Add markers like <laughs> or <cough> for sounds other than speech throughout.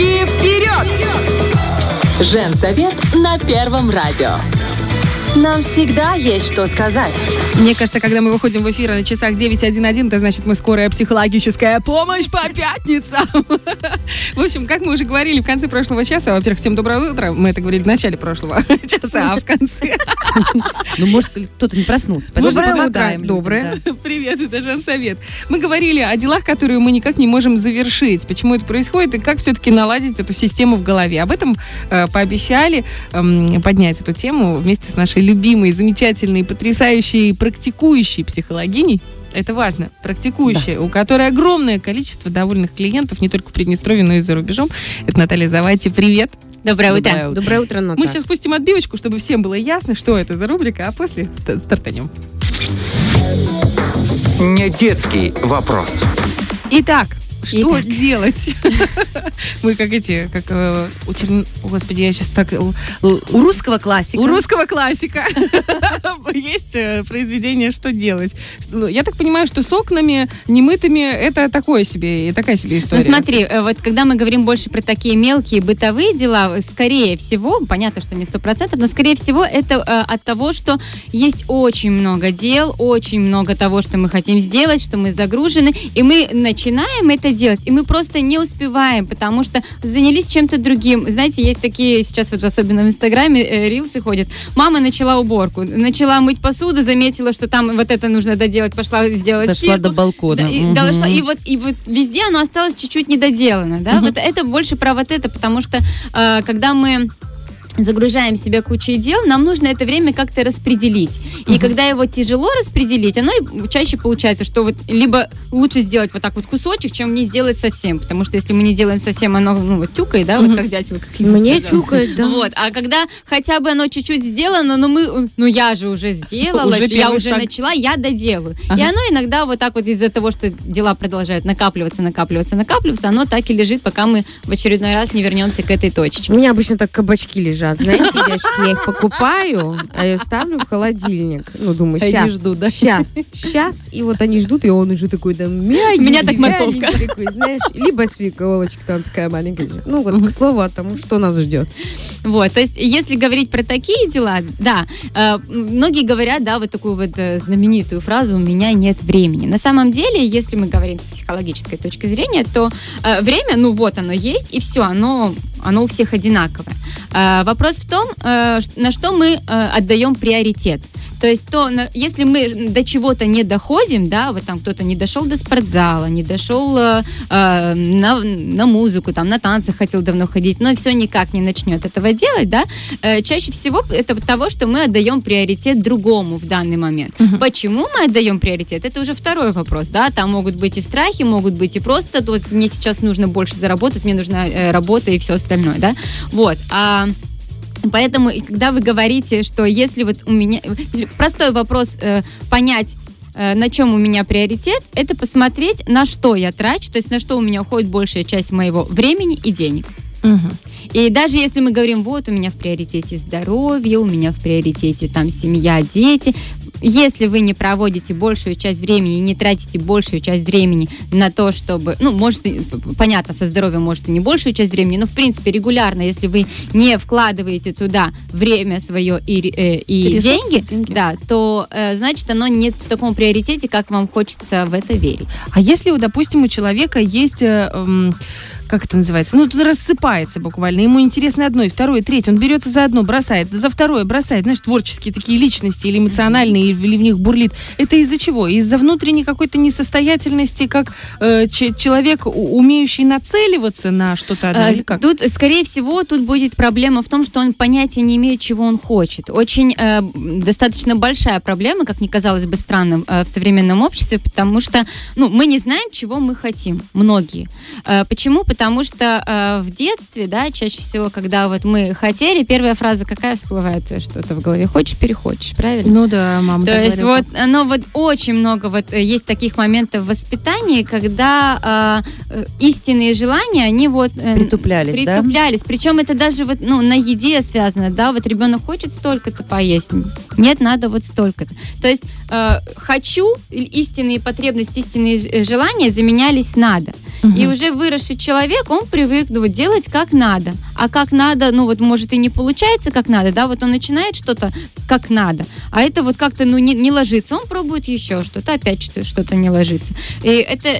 И вперед! Женсовет на Первом радио. Нам всегда есть что сказать. Мне кажется, когда мы выходим в эфир на часах 9.1.1, это значит, мы скорая психологическая помощь по пятницам. <laughs> В общем, как мы уже говорили в конце прошлого часа, во-первых, всем доброе утро. Мы это говорили в начале прошлого <laughs> часа, а в конце... <laughs> Ну, может, кто-то не проснулся. Доброе утро. Доброе. Привет, это Женсовет. Мы говорили о делах, которые мы никак не можем завершить. Почему это происходит и как все-таки наладить эту систему в голове. Об этом э, пообещали эм, поднять эту тему вместе с нашей любимой, замечательной, потрясающей, практикующей психологиней. Это важно. Практикующая, у которой огромное количество довольных клиентов, не только в Приднестровье, но и за рубежом. Это Наталья Завати. Привет. Доброе Доброе утро. Доброе утро, Наташа. Мы сейчас спустим отбивочку, чтобы всем было ясно, что это за рубрика, а после ст- стартанем. Не детский вопрос. Итак, что Итак. делать? <laughs> Мы как эти, как э, у Черн- Господи, я сейчас так... э, У русского классика. У русского классика <laughs> есть э, произведение «Что делать?». Что- Я так понимаю, что с окнами немытыми это такое себе, такая себе Ну история. смотри, э, вот когда мы говорим больше про такие мелкие бытовые дела, скорее всего, понятно, что не сто процентов, но скорее всего это э, от того, что есть очень много дел, очень много того, что мы хотим сделать, что мы загружены, и мы начинаем это делать, и мы просто не успеваем, потому что занялись чем-то другим. Знаете, есть такие сейчас вот особенно в Инстаграме э, рилсы ходят. Мама начала уборку, начала мыть посуду, заметила, что там вот это нужно доделать, пошла сделать Дошла стирку. до балкона. Да, и, Мгм. дошла, и вот и вот везде оно осталось чуть-чуть недоделано, да. Вот это больше про вот это, потому что э, когда мы загружаем себя кучей дел, нам нужно это время как-то распределить. И когда его тяжело распределить, оно и чаще получается, что вот либо лучше сделать вот так вот кусочек, чем не сделать совсем. Потому что если мы не делаем совсем, оно ну, вот тюкает, да, вот как дятел. Как Мне сказала. тюкает, да. Вот, а когда хотя бы оно чуть-чуть сделано, но мы, ну я же уже сделала, Уже я уже шаг. начала, я доделаю. И Ага. оно иногда вот так вот из-за того, что дела продолжают накапливаться, накапливаться, накапливаться, оно так и лежит, пока мы в очередной раз не вернемся к этой точечке. У меня обычно так кабачки лежат, знаете, девочки, я их покупаю, а я ставлю в холодильник. Ну, думаю, Они сейчас, ждут, да? сейчас, сейчас, и вот они ждут, и он уже такой там мягенький, Меня так морковка. такой, знаешь, либо свеколочка там такая маленькая. Ну, вот, к слову о том, что нас ждет. Вот, то есть, если говорить про такие дела, да, э, многие говорят, да, вот такую вот э, знаменитую фразу «у меня нет времени». На самом деле, если мы говорим с психологической точки зрения, то э, время, ну вот оно есть, и все, оно, оно у всех одинаковое. Э, вопрос в том, э, на что мы э, отдаем приоритет. То есть, то, если мы до чего-то не доходим, да, вот там кто-то не дошел до спортзала, не дошел э, э, на, на музыку, там, на танцы хотел давно ходить, но все никак не начнет этого делать, да, э, чаще всего это того, что мы отдаем приоритет другому в данный момент. Почему мы отдаем приоритет? Это уже второй вопрос, да, там могут быть и страхи, могут быть и просто, вот мне сейчас нужно больше заработать, мне нужна э, работа и все остальное, да, вот, а Поэтому, когда вы говорите, что если вот у меня... Простой вопрос э, понять, э, на чем у меня приоритет, это посмотреть, на что я трачу, то есть на что у меня уходит большая часть моего времени и денег. Мгм. И даже если мы говорим, вот у меня в приоритете здоровье, у меня в приоритете там семья, дети, если вы не проводите большую часть времени и не тратите большую часть времени на то, чтобы, ну, может, понятно, со здоровьем может и не большую часть времени, но, в принципе, регулярно, если вы не вкладываете туда время свое и, э, и ресурсы, деньги, деньги. да, то, э, значит, оно не в таком приоритете, как вам хочется в это верить. А если, допустим, у человека есть... э, эм, как это называется? Ну, тут рассыпается буквально. Ему интересно одно, и второе, и третье. Он берется за одно, бросает, за второе бросает. Знаешь, творческие такие личности или эмоциональные, или в них бурлит. Это из-за чего? Из-за внутренней какой-то несостоятельности, как э, че- человек, умеющий нацеливаться на что-то одно, А, или как? Тут, скорее всего, тут будет проблема в том, что он понятия не имеет, чего он хочет. Очень э, достаточно большая проблема, как мне казалось бы странным э, в современном обществе, потому что ну, мы не знаем, чего мы хотим. Многие. Э, почему? Потому что э, в детстве, да, чаще всего, когда вот мы хотели, первая фраза какая всплывает? Что-то в голове. Хочешь, перехочешь, правильно? Ну да, мама То есть говорила. вот оно вот очень много вот э, есть таких моментов в воспитании, когда э, э, истинные желания, они вот э, Притуплялись, да? притуплялись. Причем это даже вот ну на еде связано, да, вот ребенок хочет столько-то поесть, нет, надо вот столько-то. То есть э, хочу истинные потребности, истинные ж- желания заменялись надо. И уже выросший человек, он привык ну, вот, делать как надо. А как надо, ну вот может и не получается как надо, да, вот он начинает что-то как надо, а это вот как-то ну не, не ложится, он пробует еще что-то, опять что- что-то не ложится. И это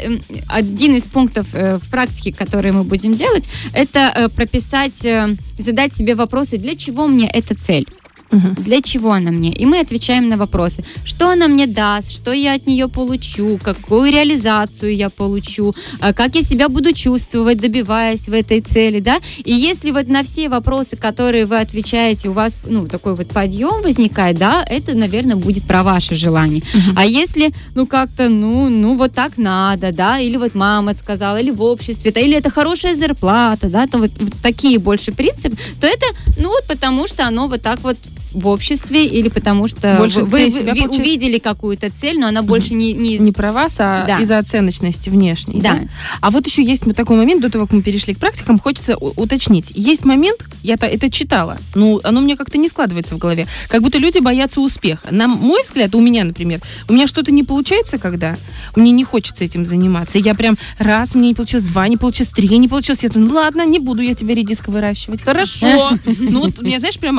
один из пунктов э, в практике, которые мы будем делать, это э, прописать, э, задать себе вопросы, для чего мне эта цель? Мгм. Для чего она мне? И мы отвечаем на вопросы. Что она мне даст? Что я от нее получу? Какую реализацию я получу? а Как я себя буду чувствовать, добиваясь в этой цели, да? И если вот на все вопросы, которые вы отвечаете, у вас, ну, такой вот подъем возникает, да, это, наверное, будет про ваше желание. А если, ну, как-то, ну, ну, вот так надо, да, или вот мама сказала, или в обществе, или это хорошая зарплата, да, то вот, вот такие больше принципы, то это, ну, вот потому что оно вот так вот в обществе или потому что Больше вы, вы- себя, вы получается- увидели какую-то цель, но она больше не, не- Не про вас, а Да. из-за оценочности внешней. Да. А вот еще есть такой момент, до того, как мы перешли к практикам, хочется уточнить. Есть момент, я то- это читала, ну, оно мне как-то не складывается в голове. Как будто люди боятся успеха. На мой взгляд, у меня, например, у меня что-то не получается, когда мне не хочется этим заниматься. Я прям раз, мне не получилось, два, не получилось, три, не получилось. Я думаю, ну ладно, не буду я тебе редиско выращивать. Хорошо. <laughs> Ну вот меня, знаешь, прям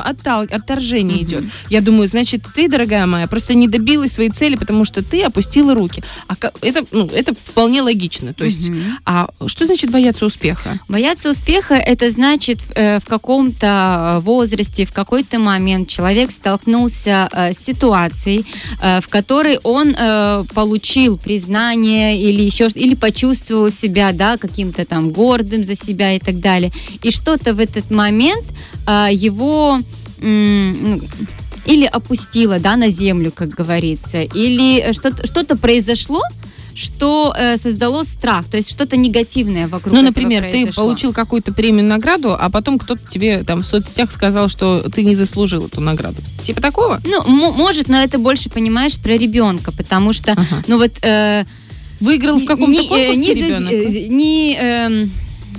оттал- отторжение идет. Я думаю, значит, ты, дорогая моя, просто не добилась своей цели, потому что ты опустила руки. А это, ну, это вполне логично. То есть, а что значит бояться успеха? Бояться успеха это значит э, в каком-то возрасте, в какой-то момент человек столкнулся э, с ситуацией, э, в которой он э, получил признание или еще или почувствовал себя, да, каким-то там гордым за себя и так далее. И что-то в этот момент э, его или опустило, да, на землю, как говорится, или э, что-то что произошло, что э, создало страх, то есть что-то негативное вокруг. Ну, например, ты произошло. получил какую-то премию, награду, а потом кто-то тебе там в соцсетях сказал, что ты не заслужил эту награду. Типа такого? Ну, может, но это больше, понимаешь, про ребенка, потому что, Ага. ну вот... э, Выиграл в каком-то э, конкурсе не, ребенок? э, не, эм,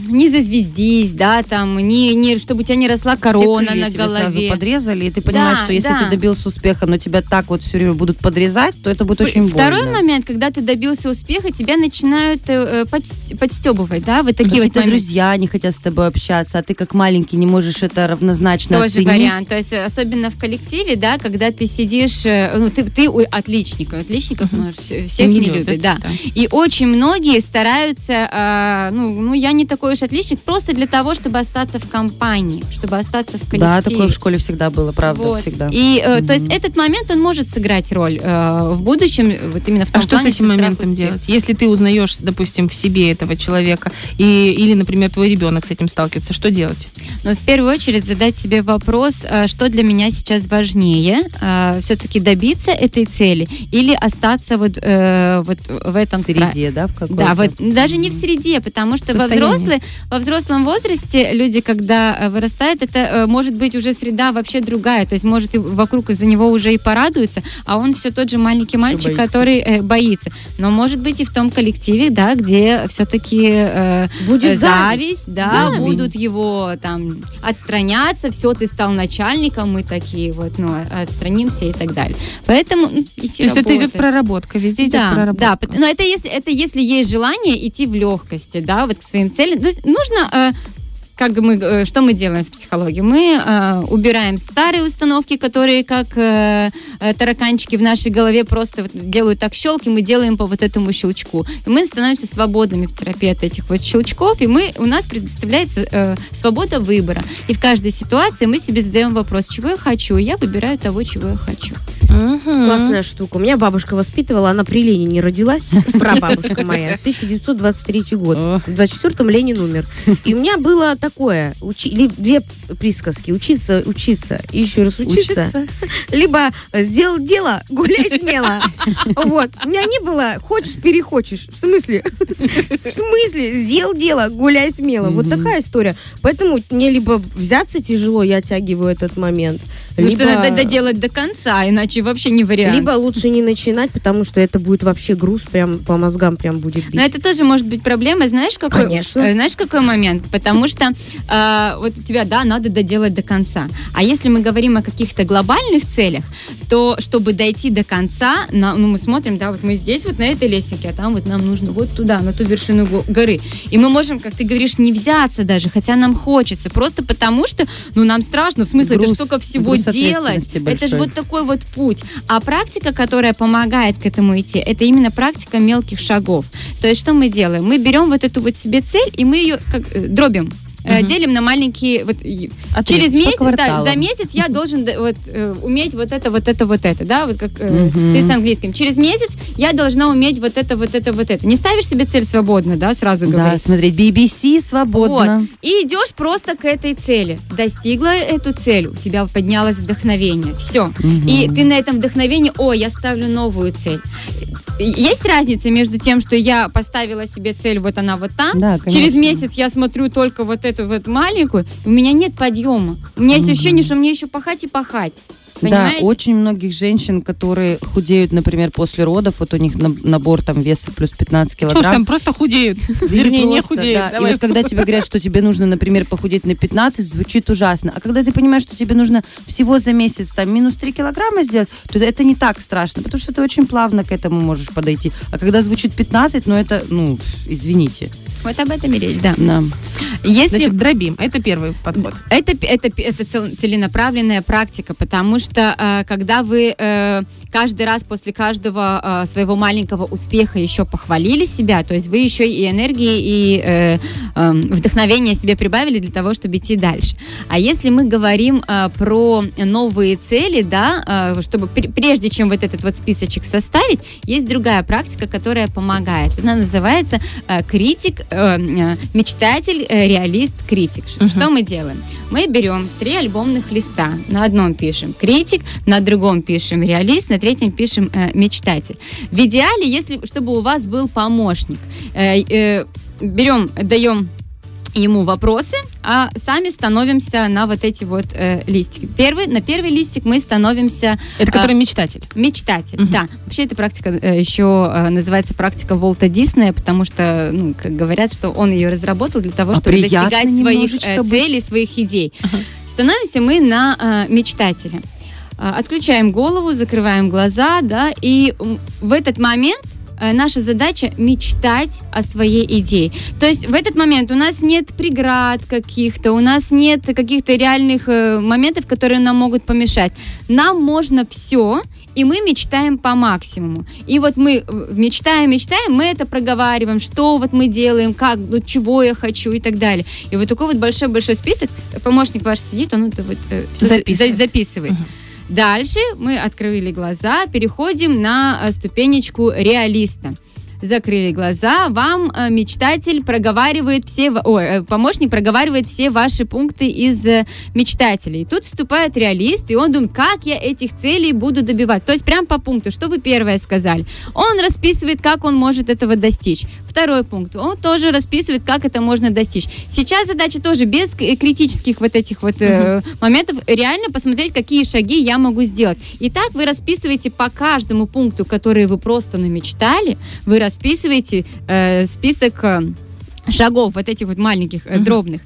не зазвездись, да, там, не, не, чтобы у тебя не росла корона Все на тебе сразу голове. подрезали, и ты понимаешь, Да, что если да. ты добился успеха, но тебя так вот все время будут подрезать, то это будет очень Второй больно. момент, когда ты добился успеха, тебя начинают э, подст- подстебывать, да, вот такие вот друзья не хотят с тобой общаться, а ты как маленький не можешь это равнозначно Тоже оценить. вариант. То есть, э, особенно в коллективе, да, когда ты сидишь, э, ну, ты, ты у отличников, вс- всех не, любят, да. И очень многие стараются, а, ну, ну, я не такой уж отличник, просто для того, чтобы остаться в компании, чтобы остаться в коллективе. Да, такое в школе всегда было, правда, Вот. всегда. И, э, то есть, этот момент, он может сыграть роль э, в будущем, э, вот именно в том А что с этим моментом делать? Если ты узнаешь, допустим, в себе этого человека, и, или, например, твой ребенок с этим сталкивается, что делать? Но в первую очередь задать себе вопрос, э, что для меня сейчас важнее, все-таки добиться этой цели или остаться вот, э, вот в этом в стра- среде, да, в какой-то. Да, вот даже не в среде, потому что во, Состояние. Во взрослом возрасте люди, когда э, вырастают, это э, может быть уже среда вообще другая, то есть может и вокруг из-за него уже и порадуются, а он все тот же маленький мальчик, боится. который э, боится. Но может быть и в том коллективе, да, где все-таки Будет зависть, да, Зависть. будут его там отстраняться, все, ты стал начальником, мы такие вот, ну, отстранимся и так далее. Поэтому идти То есть это идет проработка, везде идет Да, проработка. да, но это если, это если есть желание идти в легкости, да, вот к своим целям. То есть нужно, э, как мы, э, что мы делаем в психологии? Мы э, убираем старые установки, которые как э, э, тараканчики в нашей голове просто делают так щелки, мы делаем по вот этому щелчку. И мы становимся свободными в терапии от этих вот щелчков, и мы, у нас предоставляется э, свобода выбора. И в каждой ситуации мы себе задаем вопрос, чего я хочу, и я выбираю того, чего я хочу. Мгм. Классная штука. У меня бабушка воспитывала, она при Ленине родилась, <laughs> прабабушка <laughs> моя, 1923 год. В 24-м Ленин умер. И у меня было такое, учи- две присказки. Учиться, учиться, и еще раз учиться. <laughs> Либо сделал дело, гуляй смело. Вот. У меня не было хочешь, перехочешь. В смысле? В смысле? Сделал дело, гуляй смело. Вот такая история. Поэтому мне либо взяться тяжело, я оттягиваю этот момент. Ну что либо- надо доделать до конца, иначе вообще не вариант. Либо лучше не начинать, потому что это будет вообще груз, прям по мозгам прям будет бить. Но это тоже может быть проблема, знаешь, какой, Конечно. э, знаешь, какой момент? Потому что э, вот у тебя, да, надо доделать до конца. А если мы говорим о каких-то глобальных целях, то чтобы дойти до конца, на- ну, мы смотрим, да, вот мы здесь вот на этой лесенке, а там вот нам нужно вот туда, на ту вершину го- горы. И мы можем, как ты говоришь, не взяться даже, хотя нам хочется, просто потому что, ну, нам страшно, в смысле, это Груз- ж столько всего делать. Это же вот такой вот путь. А практика, которая помогает к этому идти, это именно практика мелких шагов. То есть что мы делаем? Мы берем вот эту вот себе цель, и мы ее как, э, дробим. Мгм. делим на маленькие вот и- Отрезки через месяц да, за месяц я должен да, вот э, уметь вот это вот это вот это да вот как Мгм. ты с английским через месяц я должна уметь вот это вот это вот это не ставишь себе цель свободно да сразу Да, говорить смотреть BBC свободно. и идешь просто к этой цели. Достигла эту цель, у тебя поднялось вдохновение. Все. Мгм. И ты на этом вдохновении, о, я ставлю новую цель. Есть разница между тем, что я поставила себе цель, вот она вот там, Да, конечно. через месяц я смотрю только вот эту вот маленькую, у меня нет подъема. У меня есть ощущение, что мне еще пахать и пахать. Понимаете? Да, очень многих женщин, которые худеют, например, после родов, вот у них на- набор там веса плюс 15 Что ж килограмм. там, просто худеют. <laughs> Вернее, не худеют. да. И вот когда тебе говорят, что тебе нужно, например, похудеть на 15, звучит ужасно. А когда ты понимаешь, что тебе нужно всего за месяц там минус 3 килограмма сделать, то это не так страшно, потому что ты очень плавно к этому можешь подойти. А когда звучит 15, ну это, ну, извините. Вот об этом и речь, да. Да. Если Значит, дробим. Это первый подход. Это, это, это цел- целенаправленная практика, потому что э, когда вы э, каждый раз после каждого э, своего маленького успеха еще похвалили себя, то есть вы еще и энергии, и э, э, вдохновения себе прибавили для того, чтобы идти дальше. А если мы говорим э, про новые цели, да, э, чтобы пр- прежде чем вот этот вот списочек составить, есть другая практика, которая помогает. Она называется э, критик, э, э, мечтатель, э, реалист, критик. Ш- Мгм. Что мы делаем? Мы берем три альбомных листа. На одном пишем критик, на другом пишем реалист, на третьем пишем э, мечтатель. В идеале, если чтобы у вас был помощник, э, э, берем, даем ему вопросы, а сами становимся на вот эти вот э, листики. Первый, на первый листик мы становимся Это А, который мечтатель. Мечтатель, Мгм. да. Вообще эта практика э, еще э, называется практика Волта Диснея, потому что, ну, как говорят, что он ее разработал для того, А чтобы достигать своих э, быть. целей, своих идей. Становимся мы на э, мечтателя. А, Отключаем голову, закрываем глаза, да, и в этот момент э, наша задача мечтать о своей идее. То есть в этот момент у нас нет преград каких-то, у нас нет каких-то реальных э, моментов, которые нам могут помешать. Нам можно все, и мы мечтаем по максимуму. И вот мы э, мечтаем, мечтаем, мы это проговариваем, что вот мы делаем, как, ну, чего я хочу и так далее. И вот такой вот большой-большой список, помощник ваш сидит, он это вот э, Записывает. за- записывает. Мгм. Дальше мы открыли глаза, переходим на э, ступенечку реалиста. Закрыли глаза, вам э, мечтатель проговаривает все, ой, э, помощник проговаривает все ваши пункты из э, мечтателей. Тут вступает реалист, и он думает, как я этих целей буду добиваться. То есть прям по пункту, что вы первое сказали. Он расписывает, как он может этого достичь. Второй пункт, он тоже расписывает, как это можно достичь. Сейчас задача тоже без критических вот этих вот э, моментов реально посмотреть, какие шаги я могу сделать. И так вы расписываете по каждому пункту, который вы просто намечтали, вы расписываете э, список э, шагов вот этих вот маленьких, Мгм. дробных.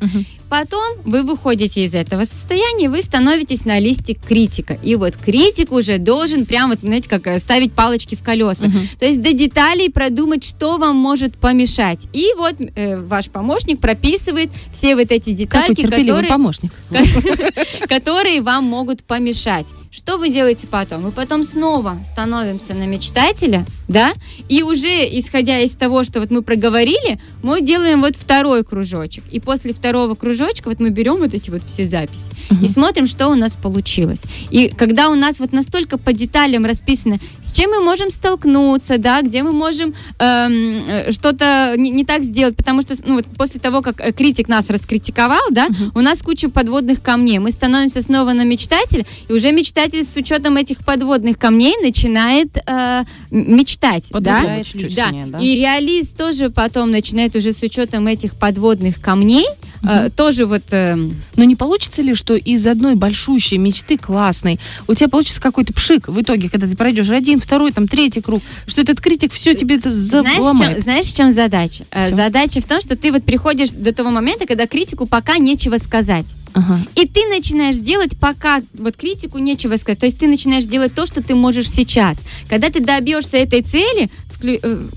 Потом вы выходите из этого состояния, вы становитесь на листе критика. И вот критик уже должен прям вот, знаете, как э, ставить палочки в колеса. Мгм. То есть до деталей продумать, что вам может помешать. И вот э, ваш помощник прописывает все вот эти детальки, терпеливый которые, помощник. <laughs> которые вам могут помешать. Что вы делаете потом? Мы потом снова становимся на мечтателя, да, и уже исходя из того, что вот мы проговорили, мы делаем вот второй кружочек. И после второго кружочка вот мы берем вот эти вот все записи и смотрим, что у нас получилось. И когда у нас вот настолько по деталям расписано, с чем мы можем столкнуться, да, где мы можем эм, э, что-то не, не так сделать, потому что ну, вот после того, как э, критик нас раскритиковал, да, у нас куча подводных камней. Мы становимся снова на мечтателя, и уже мечтатель с учетом этих подводных камней начинает э, мечтать, да? Подвигает чуть-чуть. Да. да? И реалист тоже потом начинает уже с учетом этих подводных камней э, тоже вот... э, Но не получится ли, что из одной большущей мечты классной у тебя получится какой-то пшик в итоге, когда ты пройдешь один, второй, там, третий круг, что этот критик все тебе это Знаешь, в чем, заломает? знаешь, в чем задача? В чем? Задача в том, что ты вот приходишь до того момента, когда критику пока нечего сказать. Ага. И ты начинаешь делать, пока вот критику нечего сказать. То есть ты начинаешь делать то, что ты можешь сейчас. Когда ты добьешься этой цели,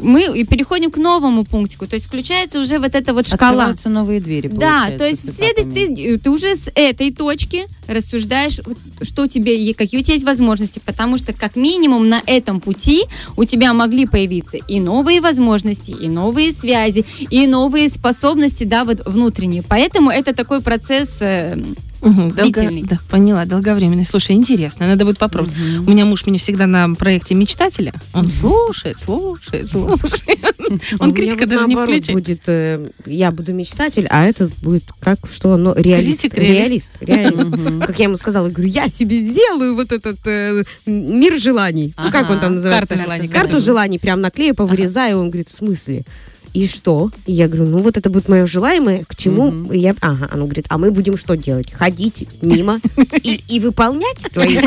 мы и переходим к новому пунктику. То есть включается уже вот эта вот шкала. Открываются новые двери, Да, то есть следует ты, ты уже с этой точки рассуждаешь, что тебе, е- какие у тебя есть возможности, потому что как минимум на этом пути у тебя могли появиться и новые возможности, и новые связи, и новые способности, да, вот внутренние. Поэтому это такой процесс Мгм, долго-. Да, поняла, долговременный. Слушай, интересно, надо будет попробовать. У меня муж меня всегда на проекте мечтателя. Он слушает, слушает, слушает. <laughs> У Он критика даже не включает. будет, э, я буду мечтатель, а этот будет как что, ну, реалист. Критик, реалист. реально. <laughs> Как я ему сказала, говорю, я себе сделаю вот этот э, мир желаний. Ну, как он там называется? карта желаний, Карту желаний прям наклею, повырезаю. Он говорит, в смысле? И что? И я говорю, ну вот это будет мое желаемое, к чему И я... Ага, он говорит, а мы будем что делать? Ходить мимо и, и выполнять твои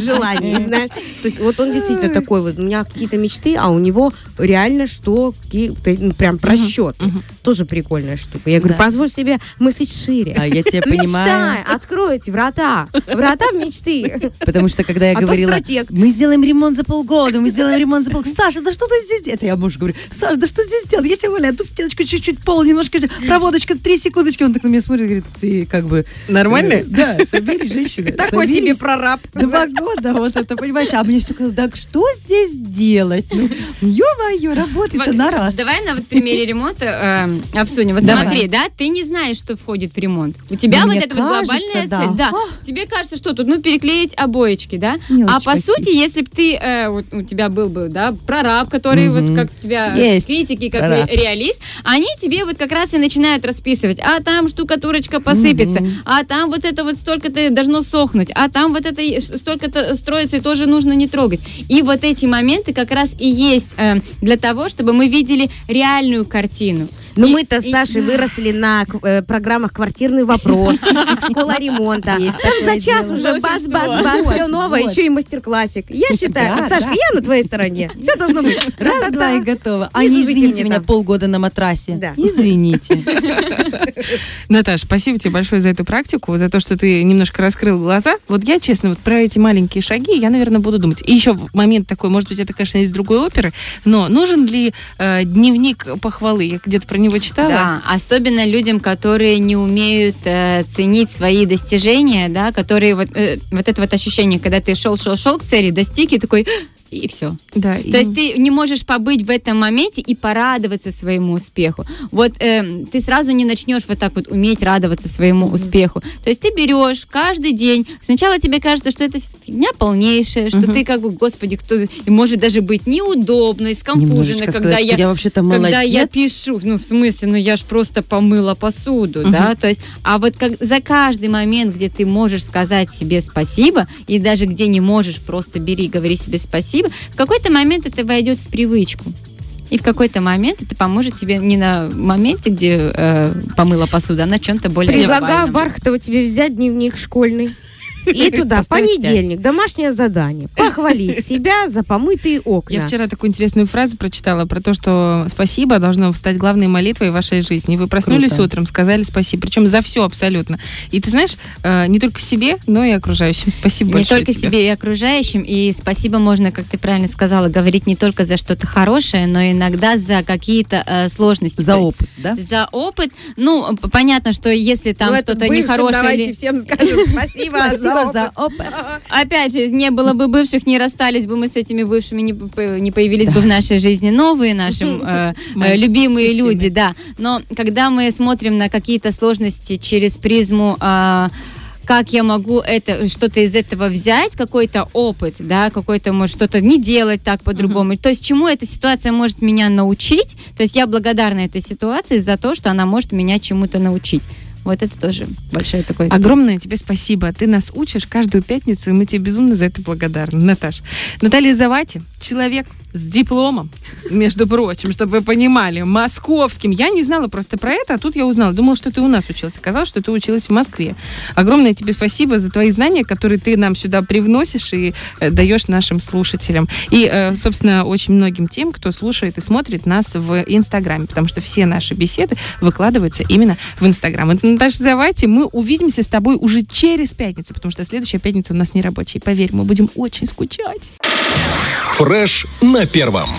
желания, знаешь? То есть вот он действительно такой вот, у меня какие-то мечты, а у него реально что, ну, прям просчет. Тоже прикольная штука. Я говорю, позволь себе мыслить шире. А я тебя понимаю. Мечтай, откройте врата. Врата в мечты. Потому что когда я А говорила, мы сделаем ремонт за полгода, мы сделаем ремонт за полгода. Саша, да что ты здесь делаешь? Это я мужу говорю, Саша, да что здесь делать? Я тебе умоляю, тут стеночку чуть-чуть, пол немножко, проводочка, три секундочки. Он так на меня смотрит и говорит, ты как бы... Нормально? э, Да, соберись, женщина. Такой себе прораб. Два года, вот это, понимаете, а мне все казалось, так что здесь делать? Ну, ё-моё, работает-то Вот, на раз. Давай на вот примере ремонта э, обсудим. Вот Давай. смотри, да, ты не знаешь, что входит в ремонт. У тебя Ну, вот эта вот глобальная да. цель. Да. А. Тебе кажется, что тут, ну, переклеить обоечки, да? А по какие. сути, если бы ты, э, вот у тебя был бы, да, прораб, который вот как у тебя Есть критики, как. Ре- реалист, они тебе вот как раз и начинают расписывать, а там штукатурочка посыпется, Мгм. а там вот это вот столько-то должно сохнуть, а там вот это столько-то строится и тоже нужно не трогать. И вот эти моменты как раз и есть э, для того, чтобы мы видели реальную картину. Ну, И- мы-то с и- Сашей выросли на э, программах «Квартирный вопрос», <laughs> «Школа ремонта». Там за час уже бац-бац-бац, Вот, все новое, еще и мастер-классик. Я <laughs> считаю, Сашка, я на твоей стороне. Все должно быть. <laughs> Раз, два и готово. А Не извините меня полгода на матрасе. Да. Извините. Наташ, спасибо тебе большое за эту практику, за то, что ты немножко раскрыл глаза. Вот я, честно, вот про эти маленькие шаги я, наверное, буду думать. И еще момент такой, может быть, это, конечно, из другой оперы, но нужен ли э, дневник похвалы? Я где-то про него читала. Да, особенно людям, которые не умеют э, ценить свои достижения, да, которые вот, э, вот это вот ощущение, когда ты шел, шел, шел к цели, достиг и такой и все. Да, То есть ты не можешь побыть в этом моменте и порадоваться своему успеху. Вот эм, ты сразу не начнешь вот так вот уметь радоваться своему успеху. То есть ты берешь каждый день. Сначала тебе кажется, что это фигня полнейшая, что Мгм. ты как бы, господи, кто и может даже быть неудобно, скомпуженно, Немножечко когда сказать, я я вообще-то когда молодец. я пишу, ну, в смысле, ну, я ж просто помыла посуду, Мгм. да, то есть, а вот как, за каждый момент, где ты можешь сказать себе спасибо, и даже где не можешь, просто бери и говори себе спасибо, в какой-то момент это войдет в привычку. И в какой-то момент это поможет тебе не на моменте, где э, помыла посуду, а на чем-то более Предлагаю. Бархатова тебе взять дневник школьный. И туда, понедельник, домашнее задание. Похвалить <laughs> себя за помытые окна. Я вчера такую интересную фразу прочитала про то, что спасибо должно стать главной молитвой вашей жизни. Вы проснулись Круто. утром, сказали спасибо, причем за все абсолютно. И ты знаешь, э, не только себе, но и окружающим. Спасибо Не большое только тебе. себе и окружающим. И спасибо можно, как ты правильно сказала, говорить не только за что-то хорошее, но иногда за какие-то э, сложности. За опыт, да? За опыт. Ну, понятно, что если там Ну, что-то нехорошее... давайте или- всем скажем спасибо, <laughs> Спасибо за за опыт. <laughs> Опять же, не было бы бывших, не расстались бы мы с этими бывшими, не, не появились бы в нашей жизни новые наши <laughs> э, э, любимые люди, да. Но когда мы смотрим на какие-то сложности через призму а, как я могу это что-то из этого взять, какой-то опыт, да, какой-то может что-то не делать так по-другому. То есть чему эта ситуация может меня научить? То есть я благодарна этой ситуации за то, что она может меня чему-то научить. Вот это тоже большой такой. Огромное тебе спасибо. Ты нас учишь каждую пятницу, и мы тебе безумно за это благодарны, Наташ. Наталья Завати, человек, с дипломом, между прочим, чтобы вы понимали, московским. Я не знала просто про это, а тут я узнала. Думала, что ты у нас учился. Оказалось, что ты училась в Москве. Огромное тебе спасибо за твои знания, которые ты нам сюда привносишь и э, даешь нашим слушателям. И, э, собственно, очень многим тем, кто слушает и смотрит нас в Инстаграме, потому что все наши беседы выкладываются именно в Инстаграм. Это Наташа Завати, мы увидимся с тобой уже через пятницу, потому что следующая пятница у нас не рабочая. Поверь, мы будем очень скучать. Фреш на первом.